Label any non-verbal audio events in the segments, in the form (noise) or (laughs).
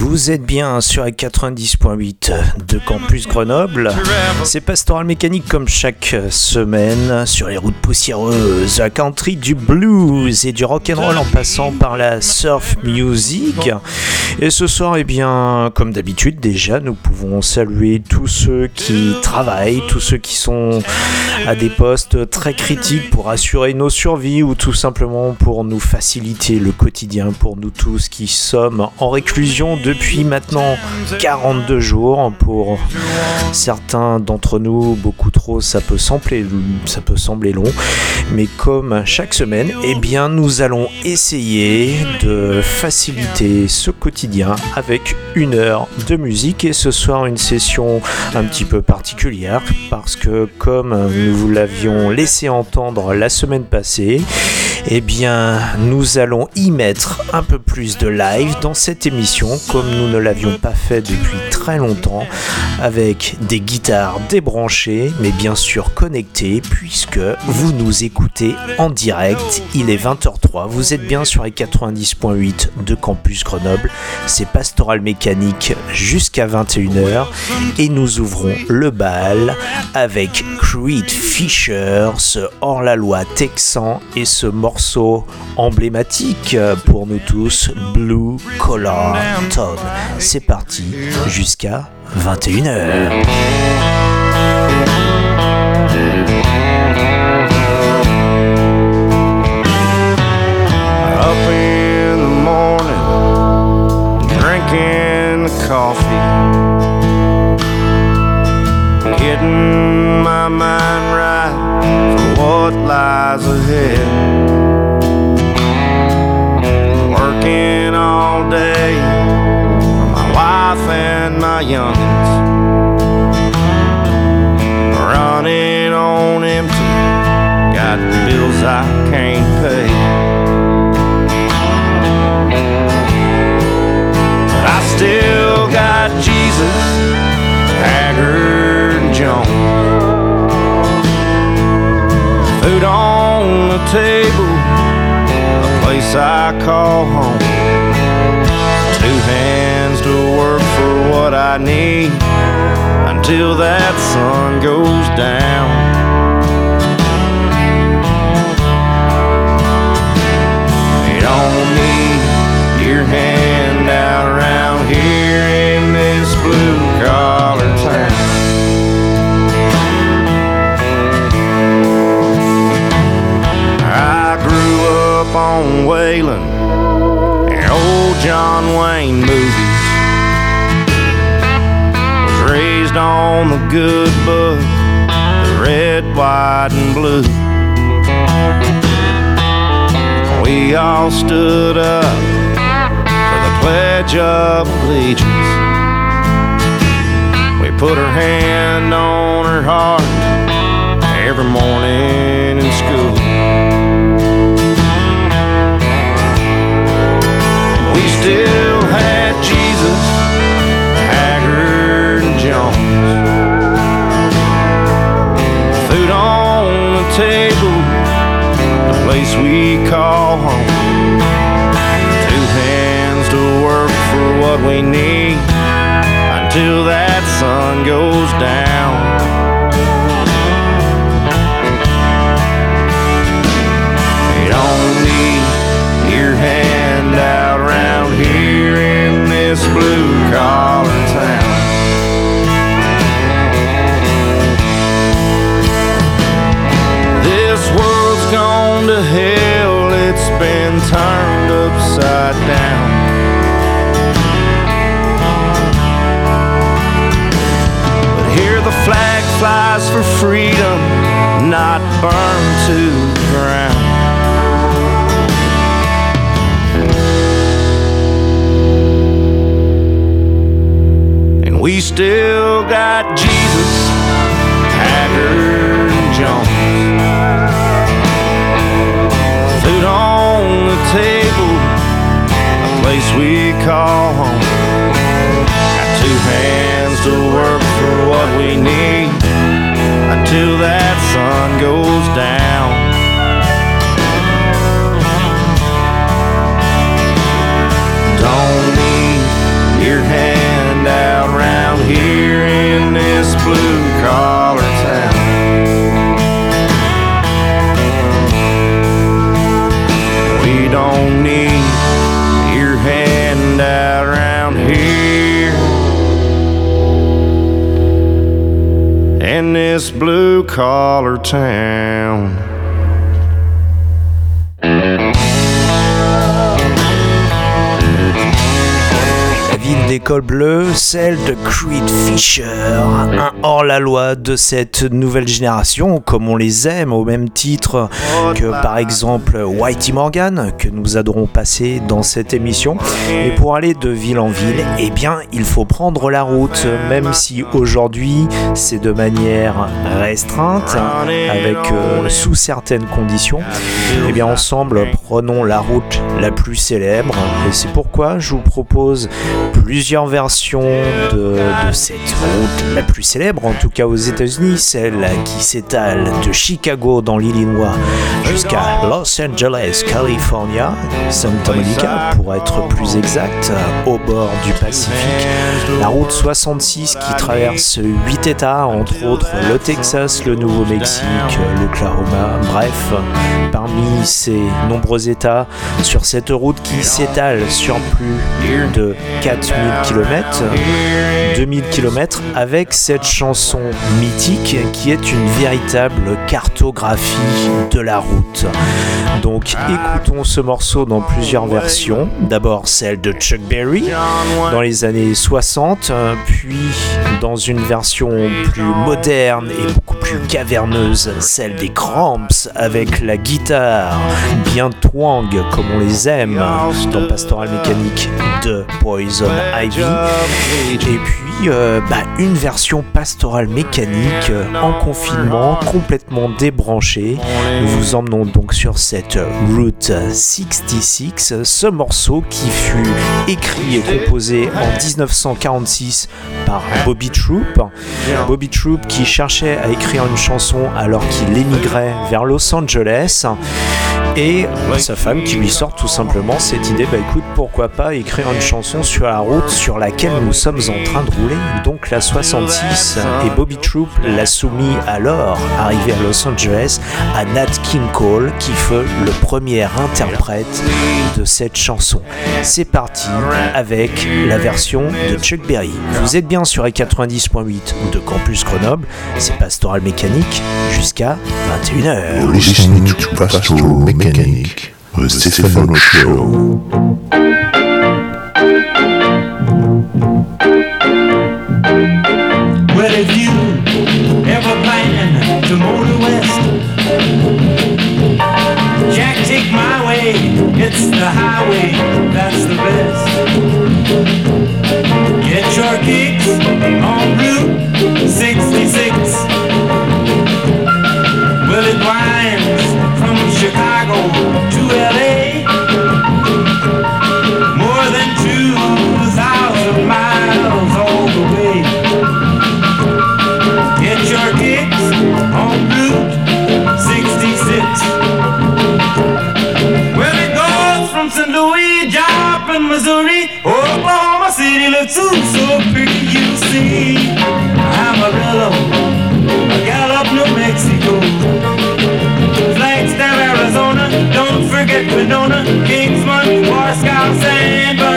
Vous êtes bien sur la 90.8 de Campus Grenoble. C'est Pastoral Mécanique comme chaque semaine sur les routes poussiéreuses, la country du blues et du rock and roll en passant par la surf music. Et ce soir, eh bien, comme d'habitude déjà, nous pouvons saluer tous ceux qui travaillent, tous ceux qui sont à des postes très critiques pour assurer nos survies ou tout simplement pour nous faciliter le quotidien pour nous tous qui sommes en réclusion depuis maintenant 42 jours. Pour certains d'entre nous, beaucoup trop, ça peut sembler, ça peut sembler long. Mais comme chaque semaine, eh bien, nous allons essayer de faciliter ce quotidien avec une heure de musique. Et ce soir, une session un petit peu particulière parce que comme nous vous l'avions laissé entendre la semaine passée, eh bien, nous allons y mettre un peu plus de live dans cette émission, comme nous ne l'avions pas fait depuis très longtemps, avec des guitares débranchées, mais bien sûr connectées, puisque vous nous écoutez en direct. Il est 20h03, vous êtes bien sur les 90.8 de Campus Grenoble. C'est Pastoral Mécanique jusqu'à 21h, et nous ouvrons le bal avec Creed Fisher, ce hors-la-loi texan et ce morceau morceau emblématique pour nous tous, Blue Collar Tone. C'est parti jusqu'à 21h. Up in the morning, drinking coffee, getting my mind right for what lies ahead. Sun goes down. Freedom, not burned to the ground. And we still got Jesus, Haggard, and Jones. Food on the table, a place we call home. Got two hands to work for what we need until that sun goes down. Don't need your hand out round here in this blue collar this blue collar town. D'école bleue, celle de Creed Fisher, un hors-la-loi de cette nouvelle génération, comme on les aime, au même titre que par exemple Whitey Morgan, que nous adorons passer dans cette émission. Et pour aller de ville en ville, eh bien, il faut prendre la route, même si aujourd'hui c'est de manière restreinte, avec euh, sous certaines conditions. Eh bien, ensemble, prenons la route la plus célèbre, et c'est pourquoi je vous propose plusieurs versions de, de cette route la plus célèbre, en tout cas aux États-Unis, celle qui s'étale de Chicago dans l'Illinois jusqu'à Los Angeles, California, Santa Monica pour être plus exact, au bord du Pacifique. La route 66 qui traverse 8 États, entre autres le Texas, le Nouveau-Mexique, l'Oklahoma, bref, parmi ces nombreux États, sur cette route qui s'étale sur plus de 4000 km, 2000 km, avec cette chanson mythique qui est une véritable cartographie de la route. Donc écoutons ce morceau dans plusieurs versions. D'abord celle de Chuck Berry dans les années 60, puis dans une version plus moderne et beaucoup plus caverneuse, celle des Cramps avec la guitare bien twang comme on les aime dans Pastoral Mécanique de Poison Ivy. Et puis euh, bah, une version pastorale mécanique euh, en confinement, complètement débranchée. Nous vous emmenons donc sur cette Route 66, ce morceau qui fut écrit et composé en 1946 par Bobby Troop. Bobby Troop qui cherchait à écrire une chanson alors qu'il émigrait vers Los Angeles. Et sa femme qui lui sort tout simplement cette idée, bah écoute, pourquoi pas écrire une chanson sur la route sur laquelle nous sommes en train de rouler, donc la 66. Et Bobby Troop l'a soumis alors, arrivé à Los Angeles, à Nat King Cole, qui fut le premier interprète de cette chanson. C'est parti avec la version de Chuck Berry. Vous êtes bien sur les 90.8 de Campus Grenoble, c'est Pastoral Mécanique jusqu'à 21h. You're listening to Pastoral Stefano Show.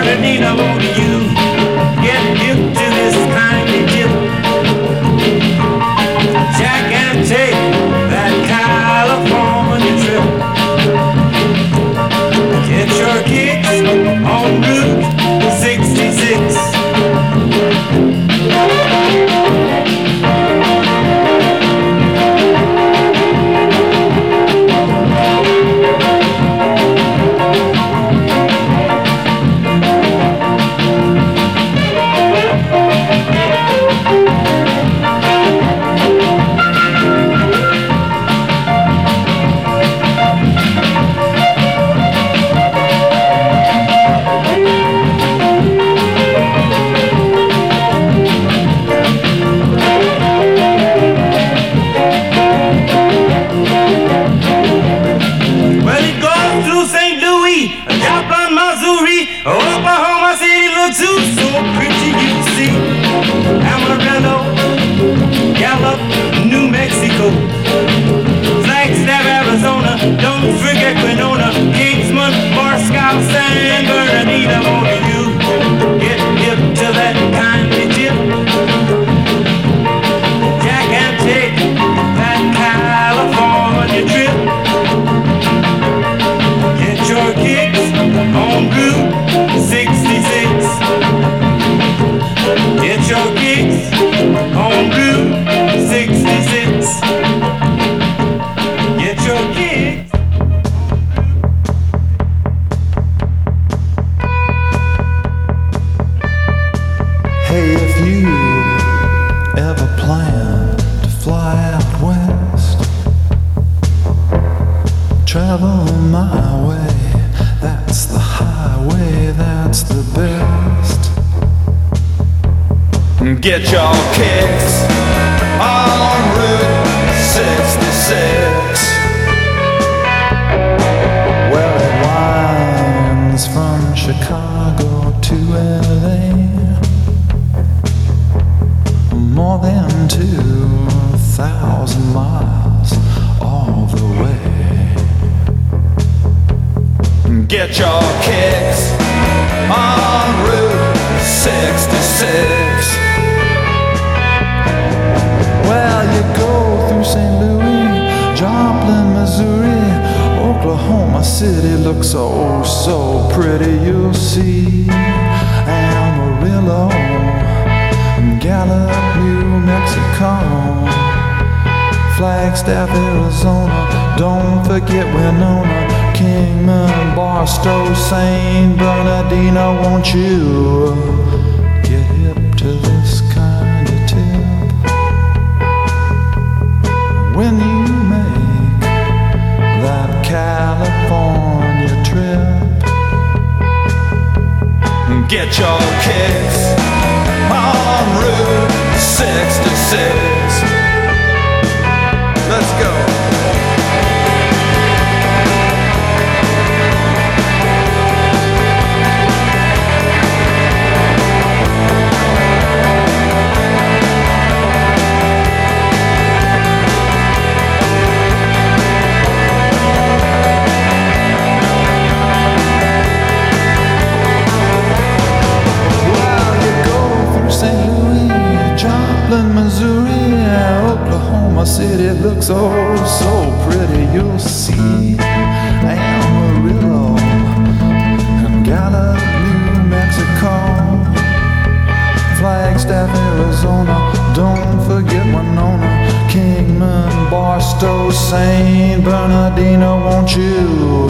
Bernardino, won't you from Chicago to LA. More than 2,000 miles all the way. Get your kicks on Route 66. Oklahoma City looks so, so pretty. You'll see Amarillo, Gallup, New Mexico, Flagstaff, Arizona. Don't forget Winona, Kingman, Barstow, St. Bernardino. Won't you Get your kicks on Route 66. Let's go. City looks oh so pretty. You'll see Amarillo and Gallup, New Mexico, Flagstaff, Arizona. Don't forget Winona, Kingman, Barstow, St. Bernardino. Won't you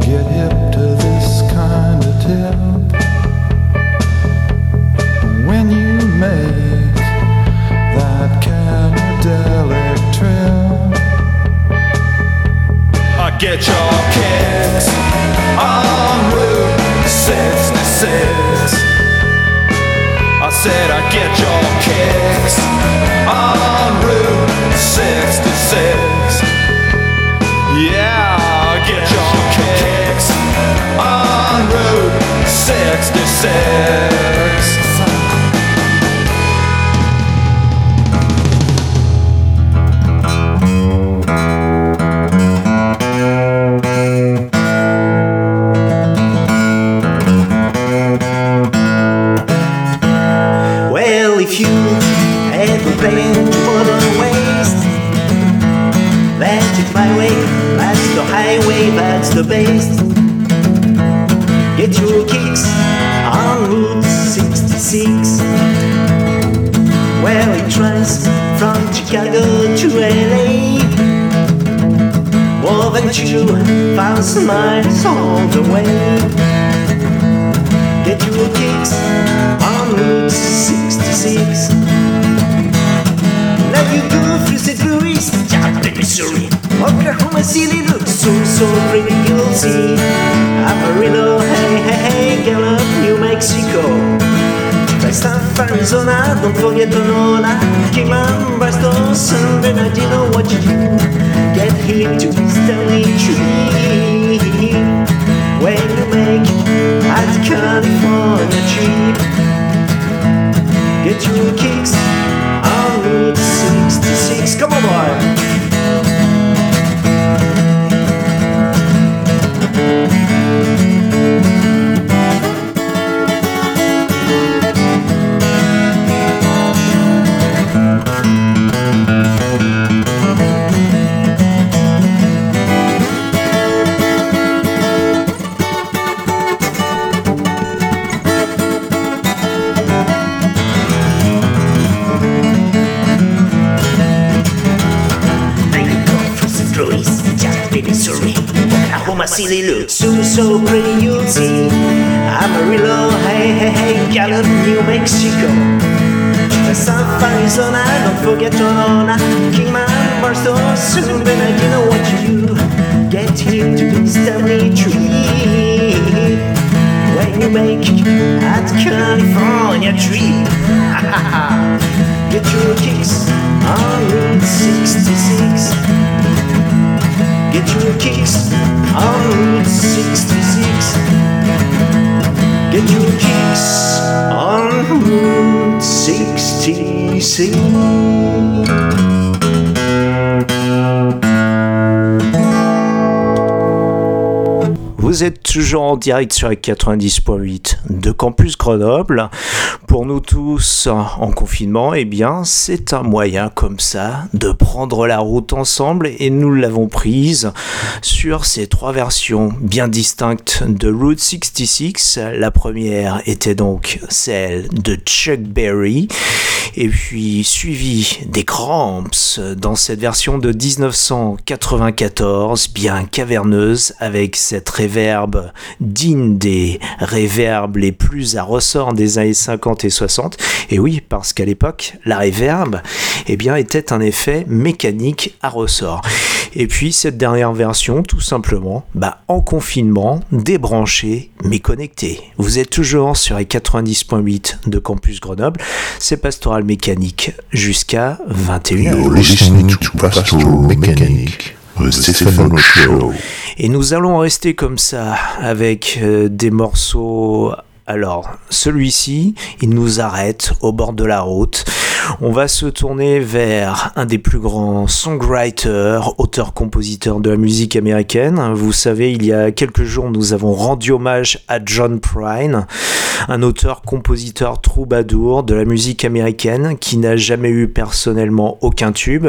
get hip to this kind of tip? when you make Get your kicks on Route 66. I said I get your kicks on Route 66. Yeah, get your kicks on Route 66. Thousand miles all the way. Get your kicks on Route 66. Now you go through St. Louis, down Missouri. Oklahoma City looks so, so pretty, you'll see. Amarillo, hey, hey, hey, Gallup, New Mexico. Flagstaff, Arizona, don't forget. Kingman, Bristol, San Bernardino, what you do? Get hit to Stanley Tree. (laughs) Get your kicks on Route 66. Get your kicks on Route 66. Get your kicks on Route 66. Vous êtes toujours en direct sur la 90.8 de Campus Grenoble. Pour nous tous en confinement, eh bien, c'est un moyen comme ça de prendre la route ensemble et nous l'avons prise sur ces trois versions bien distinctes de Route 66. La première était donc celle de Chuck Berry et puis suivi des Cramps dans cette version de 1994, bien caverneuse avec cette réverbe digne des réverbes les plus à ressort des années 50 et 60. Et oui, parce qu'à l'époque, la réverbe eh bien, était un effet mécanique à ressort. Et puis cette dernière version, tout simplement, bah, en confinement, débranché mais connecté. Vous êtes toujours sur les 90.8 de Campus Grenoble. C'est Pastoral Mécanique jusqu'à 21h. You're listening to Pastoral Mechanic, the Stephen Show. Et nous allons rester comme ça avec euh, des morceaux. Alors, celui-ci, il nous arrête au bord de la route. On va se tourner vers un des plus grands songwriters, auteurs-compositeurs de la musique américaine. Vous savez, il y a quelques jours, nous avons rendu hommage à John Prine, un auteur-compositeur troubadour de la musique américaine qui n'a jamais eu personnellement aucun tube,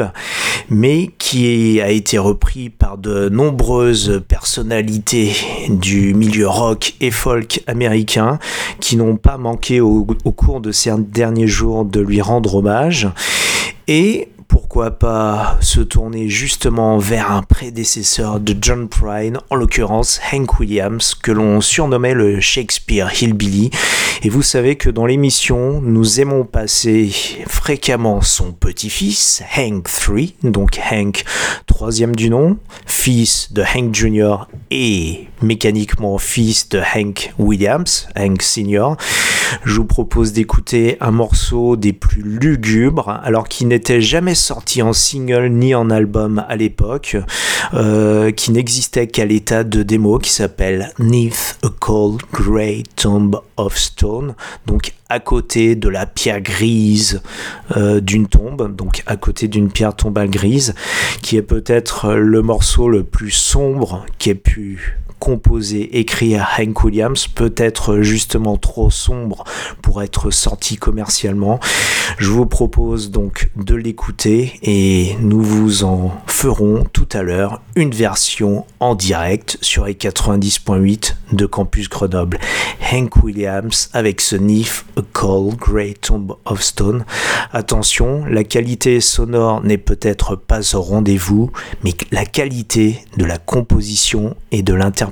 mais qui a été repris par de nombreuses personnalités du milieu rock et folk américain qui n'ont pas manqué au, cours de ces derniers jours de lui rendre hommage. Et pourquoi pas se tourner justement vers un prédécesseur de John Prine, en l'occurrence Hank Williams, que l'on surnommait le Shakespeare Hillbilly. Et vous savez que dans l'émission, nous aimons passer fréquemment son petit-fils, Hank III, donc Hank, troisième du nom, fils de Hank Jr. et mécaniquement fils de Hank Williams, Hank Sr. Je vous propose d'écouter un morceau des plus lugubres, alors qu'il n'était jamais sorti en single ni en album à l'époque, euh, qui n'existait qu'à l'état de démo, qui s'appelle Neath a Cold Grey Tomb of Stone, donc à côté de la pierre grise euh, d'une tombe, donc à côté d'une pierre tombale grise, qui est peut-être le morceau le plus sombre qui ait pu composé, écrit à Hank Williams, peut-être justement trop sombre pour être sorti commercialement. Je vous propose donc de l'écouter et nous vous en ferons tout à l'heure une version en direct sur les 90.8 de Campus Grenoble. Hank Williams avec ce NIF A Cold Grey Tomb of Stone. Attention, la qualité sonore n'est peut-être pas au rendez-vous, mais la qualité de la composition et de l'interprétation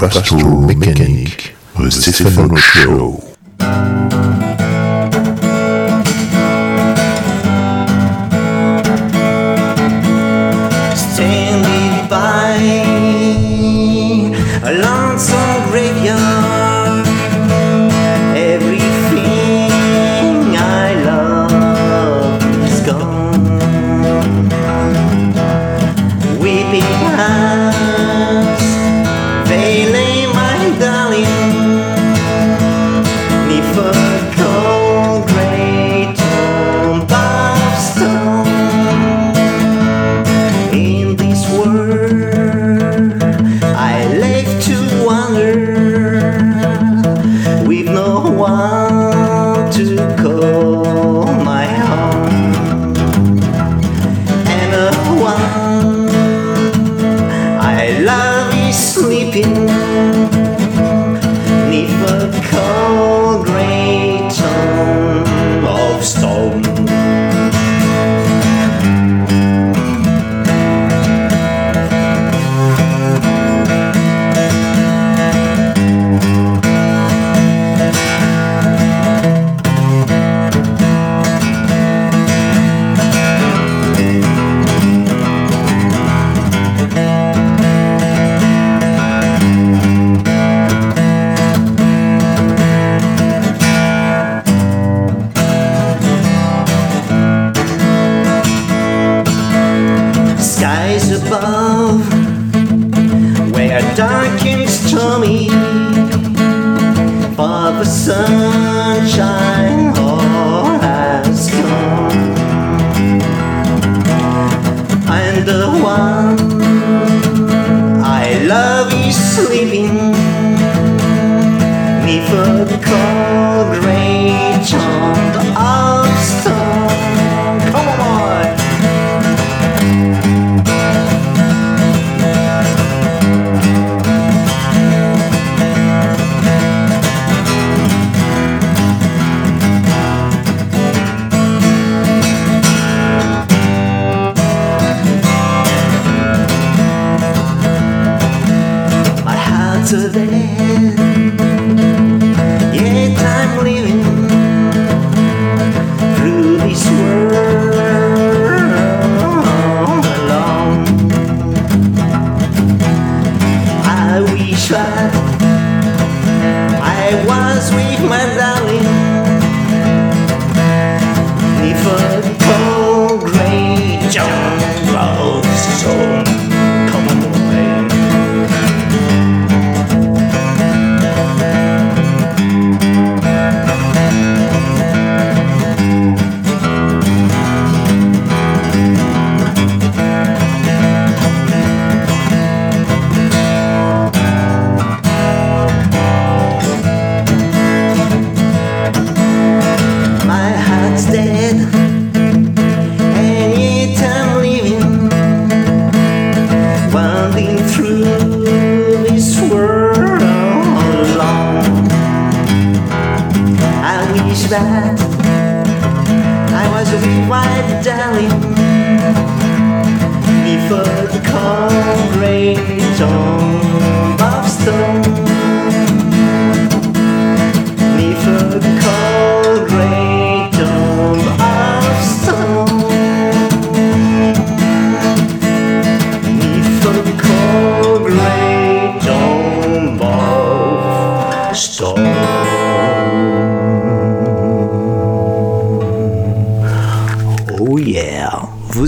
Pastoral Mechanic, The Stefano Show.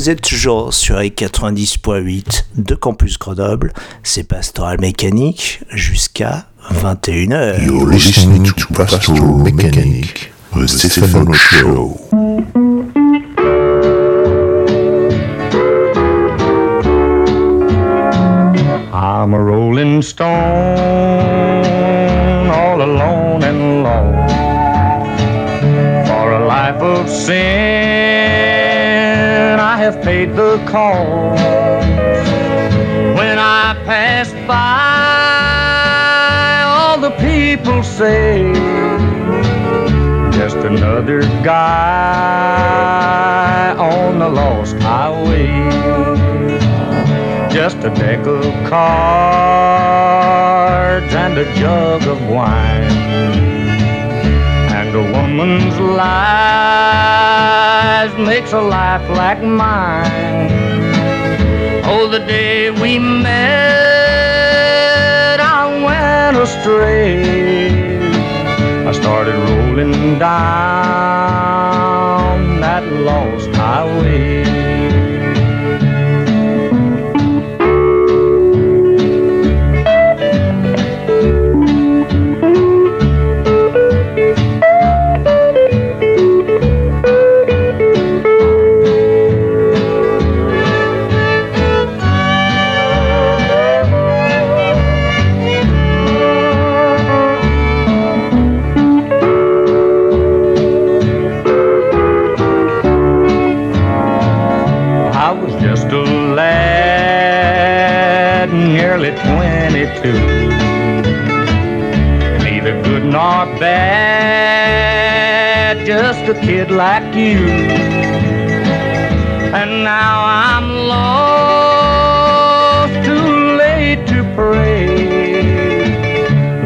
Vous êtes toujours sur les 90.8 de Campus Grenoble, c'est Pastoral Mécanique jusqu'à 21h. You're listening to Pastoral Mechanic, the Stefano Show. I'm a rolling stone, all alone and alone. For a life of sin, I have paid the cost. When I pass by, say, just another guy on the lost highway just a deck of cards and a jug of wine. And a woman's lies makes a life like mine. Oh, the day we met, went astray. I started rolling down that lost highway. Kid like you. And now I'm lost, too late to pray.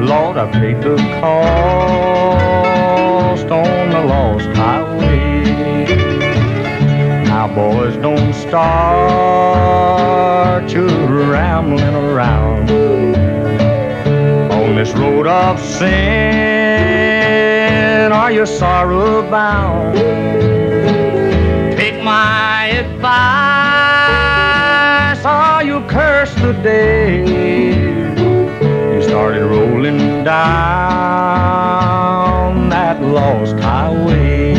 Lord, I paid the cost on the lost highway. Now, boys, don't start you rambling around on this road of sin. Are you sorrow bound? Take my advice, or you curse the day you started rolling down that lost highway.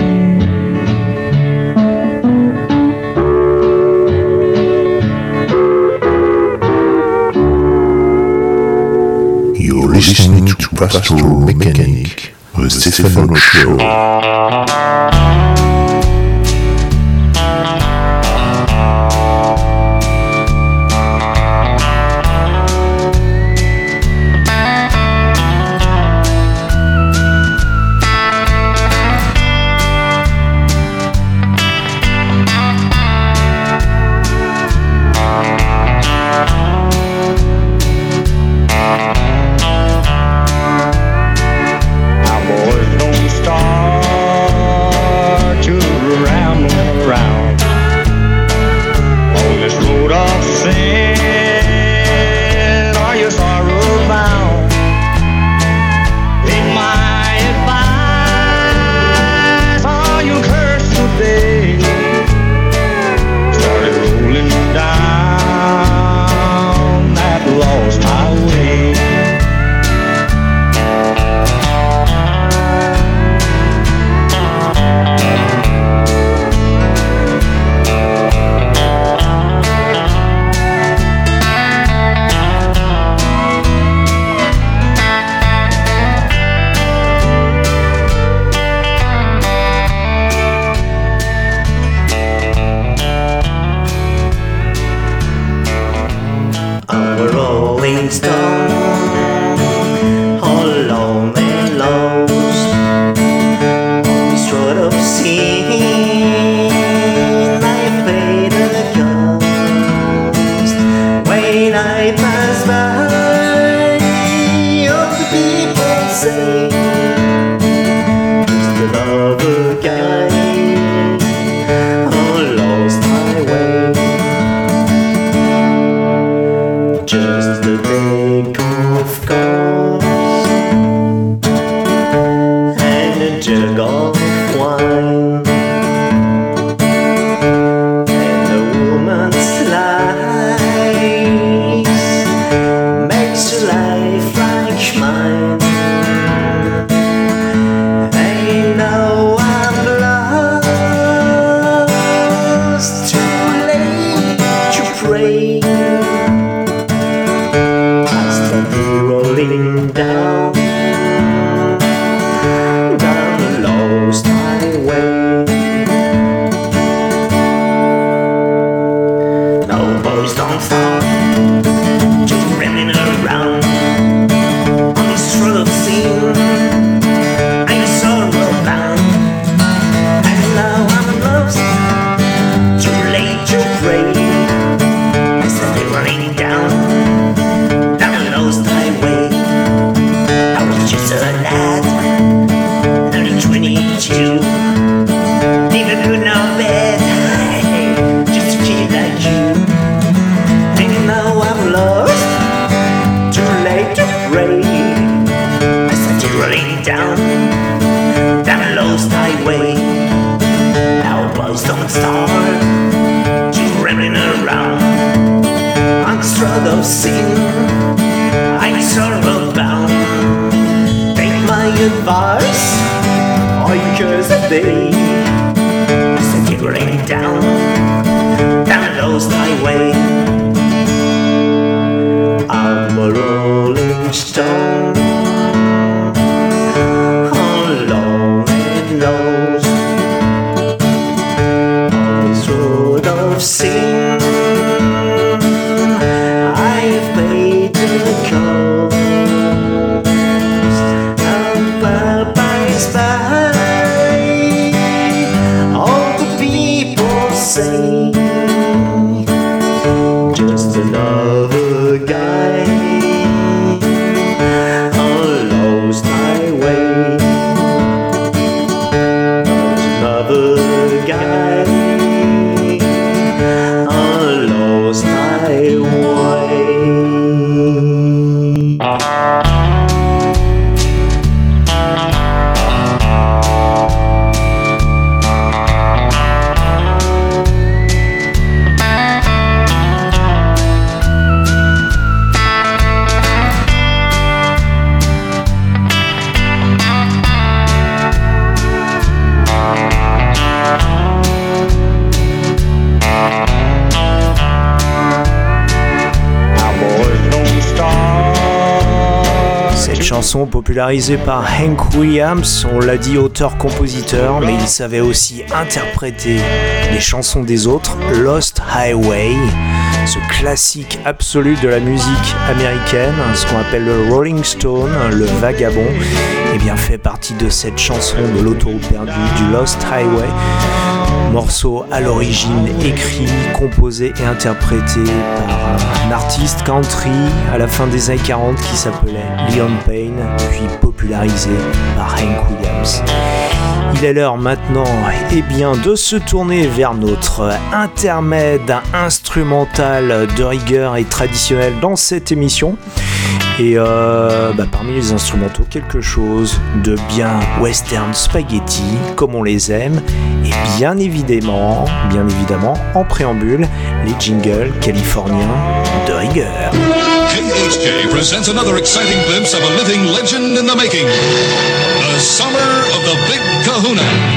You're listening to Pastoral Mechanic, Stéphano Show. Chanson popularisée par Hank Williams, on l'a dit auteur-compositeur, mais il savait aussi interpréter les chansons des autres, Lost Highway, ce classique absolu de la musique américaine, ce qu'on appelle le Rolling Stone, le vagabond, et eh bien fait partie de cette chanson de l'autoroute perdue du Lost Highway. Morceau à l'origine écrit, composé et interprété par un artiste country à la fin des années 40 qui s'appelait Leon Payne, puis popularisé par Hank Williams. Il est l'heure maintenant eh bien, de se tourner vers notre intermède instrumental de rigueur et traditionnel dans cette émission. Et euh, bah, parmi les instrumentaux, quelque chose de bien western spaghetti, comme on les aime. Et bien évidemment, bien évidemment, en préambule, les jingles californiens de rigueur. KHJ presents another exciting glimpse of a living legend in the making. The summer of the Big Kahuna.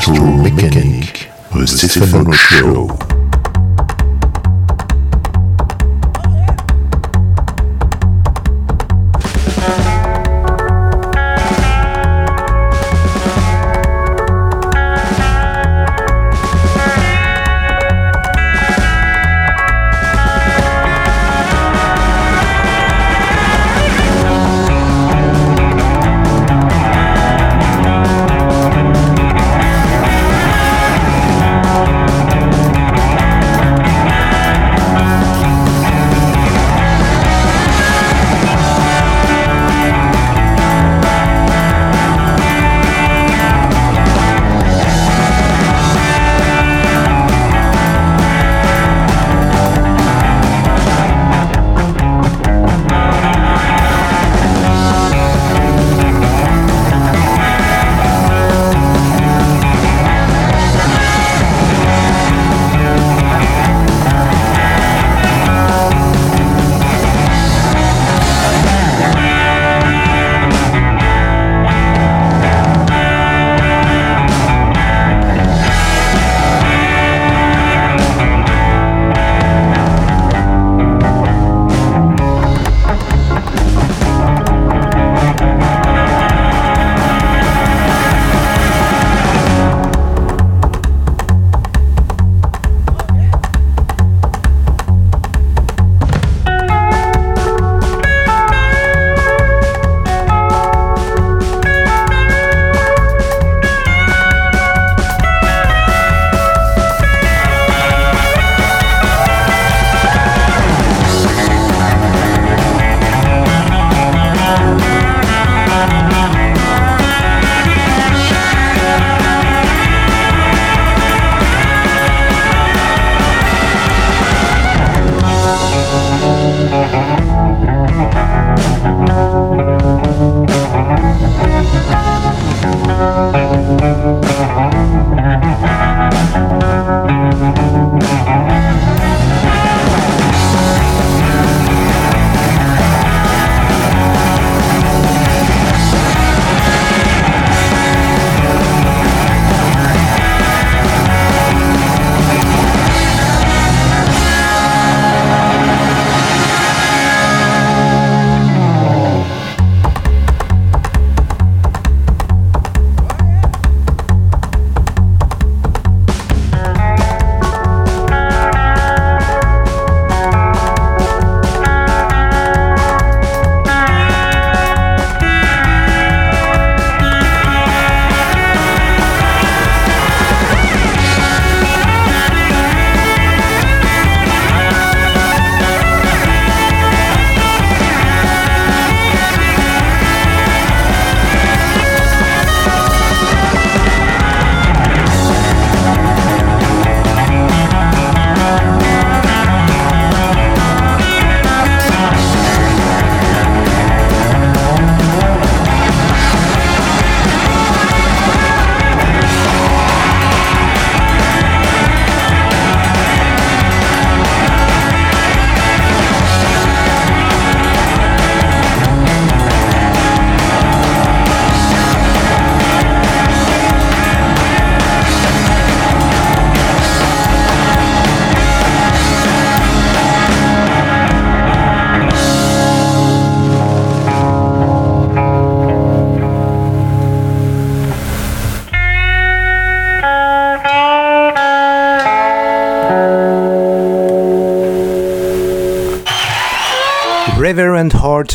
Astro Mechanic, the Stephen Show.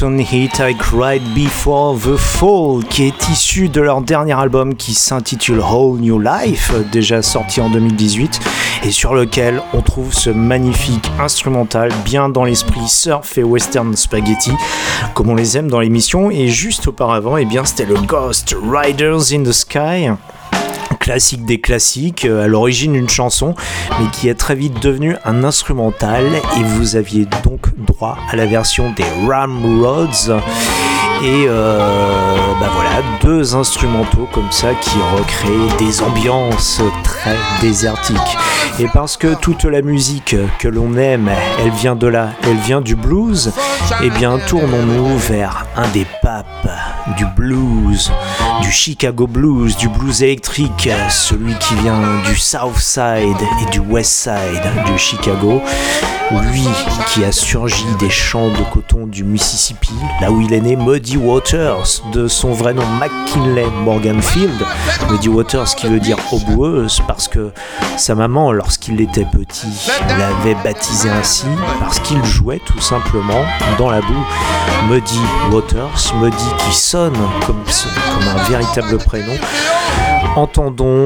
On Hit I Cried Before the Fall, qui est issu de leur dernier album qui s'intitule Whole New Life, déjà sorti en 2018, et sur lequel on trouve ce magnifique instrumental bien dans l'esprit surf et western spaghetti, comme on les aime dans l'émission. Et juste auparavant, eh bien, c'était le Ghost Riders in the Sky classique des classiques, à l'origine une chanson, mais qui est très vite devenu un instrumental et vous aviez donc à la version des Ramrods. Et euh, bah voilà, deux instrumentaux comme ça qui recréent des ambiances très désertiques. Et parce que toute la musique que l'on aime, elle vient de là, elle vient du blues, eh bien tournons-nous vers un des du blues, du Chicago blues, du blues électrique, celui qui vient du South Side et du West Side de Chicago. Lui qui a surgi des champs de coton du Mississippi, là où il est né, Muddy Waters, de son vrai nom McKinley Morganfield. Muddy Waters qui veut dire eau parce que sa maman, lorsqu'il était petit, l'avait baptisé ainsi parce qu'il jouait tout simplement dans la boue. Muddy Waters, Qui sonne comme, un véritable prénom. Entendons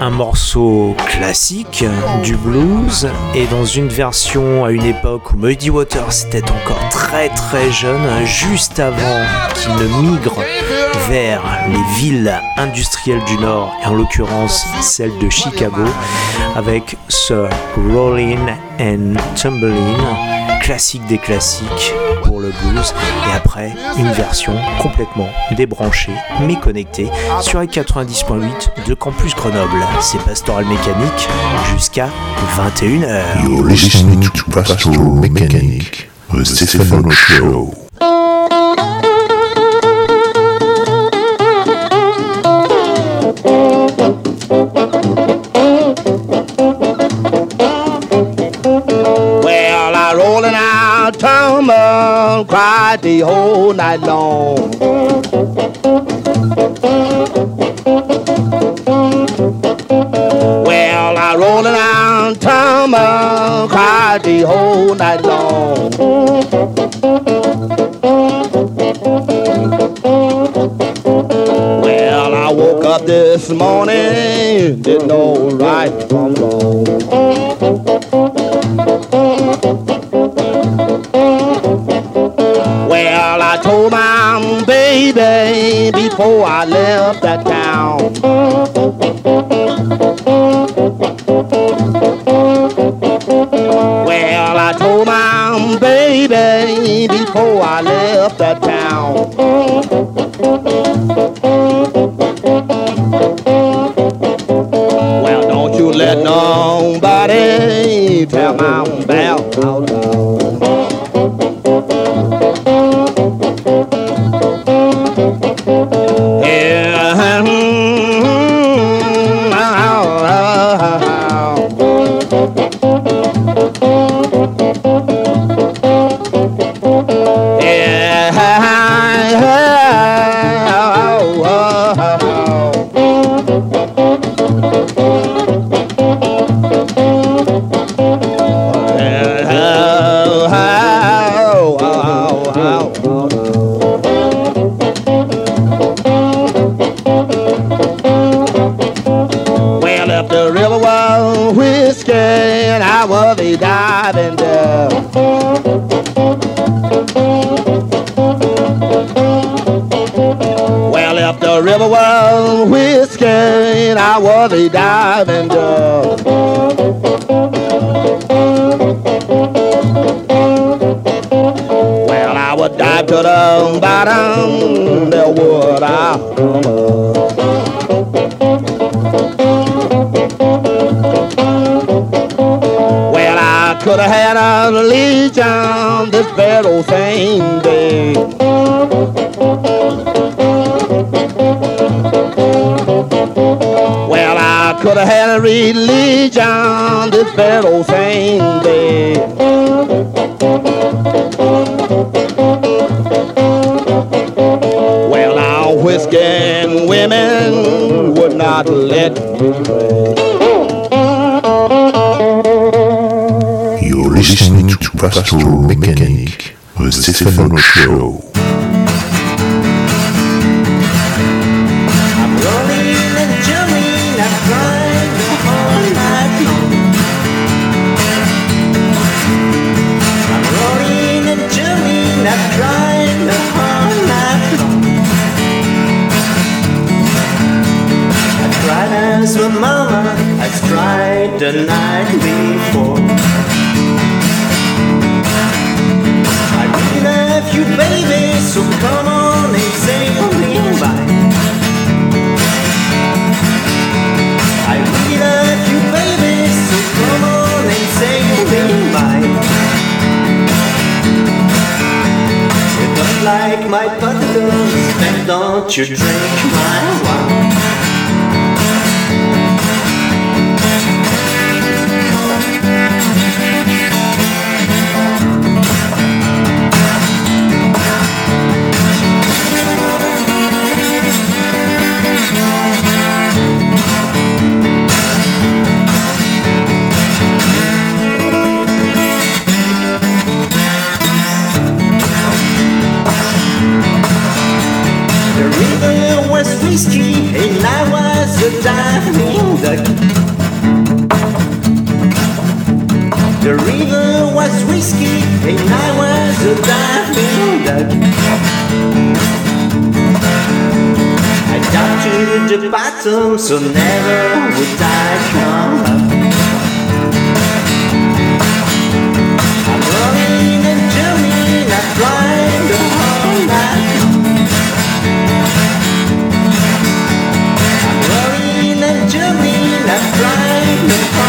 un morceau classique du blues et dans une version à une époque où Muddy Waters était encore très très jeune, juste avant qu'il ne migre vers les villes industrielles du Nord et en l'occurrence celle de Chicago avec ce Rollin' and Tumblin' classique des classiques le blues et après une version complètement débranchée mais connectée sur les 90.8 de Campus Grenoble. C'est Pastoral Mécanique jusqu'à 21h. You're listening to Pastoral Mechanic, the Show. Tumble, cried the whole night long. Well, I rolling out tumble, cried the whole night long. Well, I woke up this morning, didn't know right the bottom, there would I. Well, I could have had a legion this very same day. Well, I could have had a religion this very same day. And women would not let me. You're listening to Pastoral Mechanic, the Stefano Show. The night before. I really love you, baby, so come on and say me bye. I really love you, baby, so come on and say me bye. You don't like my potatoes, then don't you drink my wine. Diving duck. The river was whiskey and I was a diving duck. I got to the bottom, so never would I come up.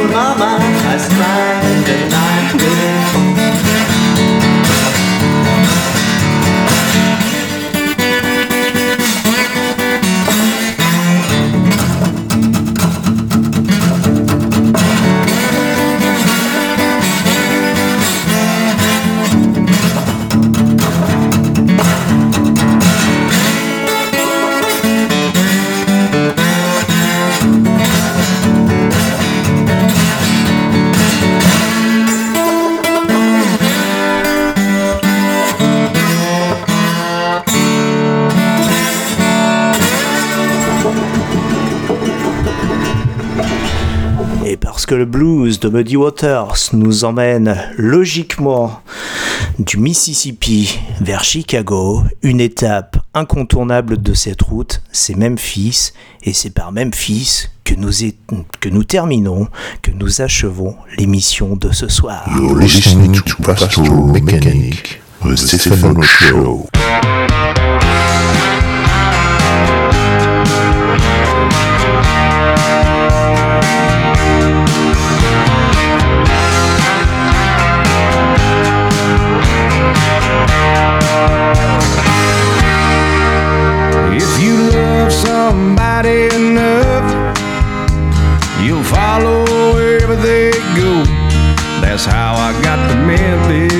of my mind I smile. Et parce que le blues de Muddy Waters nous emmène logiquement du Mississippi vers Chicago, une étape incontournable de cette route, c'est Memphis, et c'est par Memphis que nous, que nous terminons, que nous achevons l'émission de ce soir. You're listening to Pastoral Mechanic, the Stefano Show. Somebody enough, you'll follow wherever they go. That's how I got to Memphis.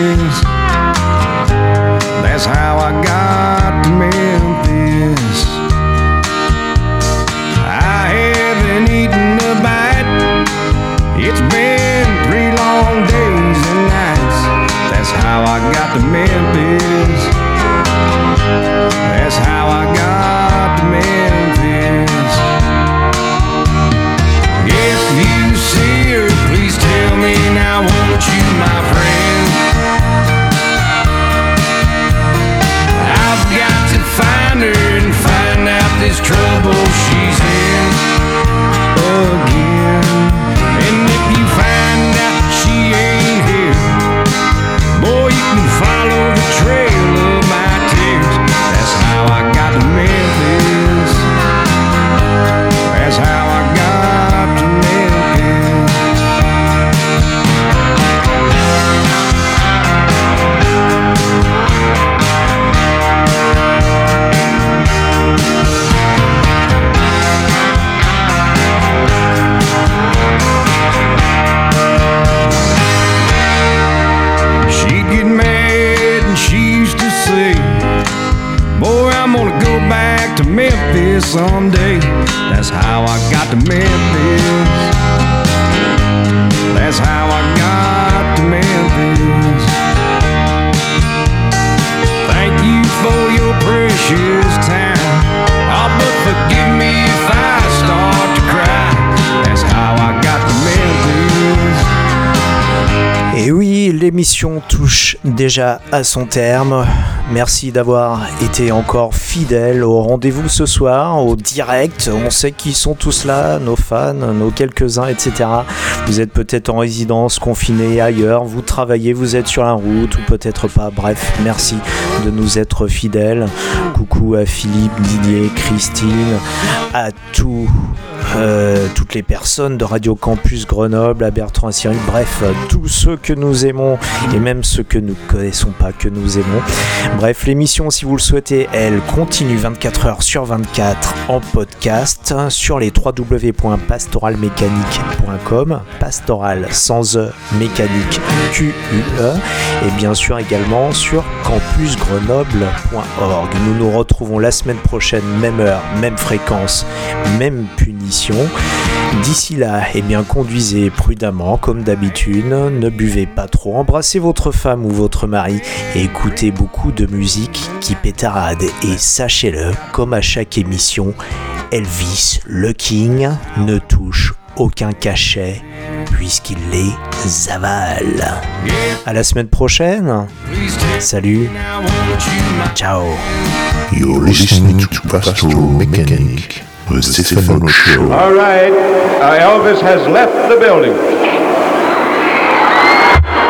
L'émission touche déjà à son terme. Merci d'avoir été encore fidèle au rendez-vous ce soir, au direct. On sait qui sont tous là, nos fans, nos quelques-uns, etc. Vous êtes peut-être en résidence, confiné ailleurs, vous travaillez, vous êtes sur la route ou peut-être pas. Bref, merci de nous être fidèles. Coucou à Philippe, Didier, Christine, à euh, toutes les personnes de Radio Campus Grenoble, à Bertrand Cyril, bref, tous ceux que nous aimons et même ceux que nous ne connaissons pas, que nous aimons. Bref, l'émission, si vous le souhaitez, elle continue 24 heures sur 24 en podcast sur les www.pastoralmécanique.com, pastoral sans E, mécanique Q-U-E, et bien sûr également sur campusgrenoble.org. Nous nous retrouvons la semaine prochaine, même heure, même fréquence, même punition. D'ici là, eh bien, conduisez prudemment comme d'habitude, ne buvez pas trop, embrassez votre femme ou votre mari et écoutez beaucoup de musique qui pétarade. Et sachez-le, comme à chaque émission, Elvis, le King, ne touche aucun cachet puisqu'il les avale. À la semaine prochaine. Salut. Ciao. You're listening to Pastoral Mechanic, the Stefano Show. All right, uh, Elvis has left the building.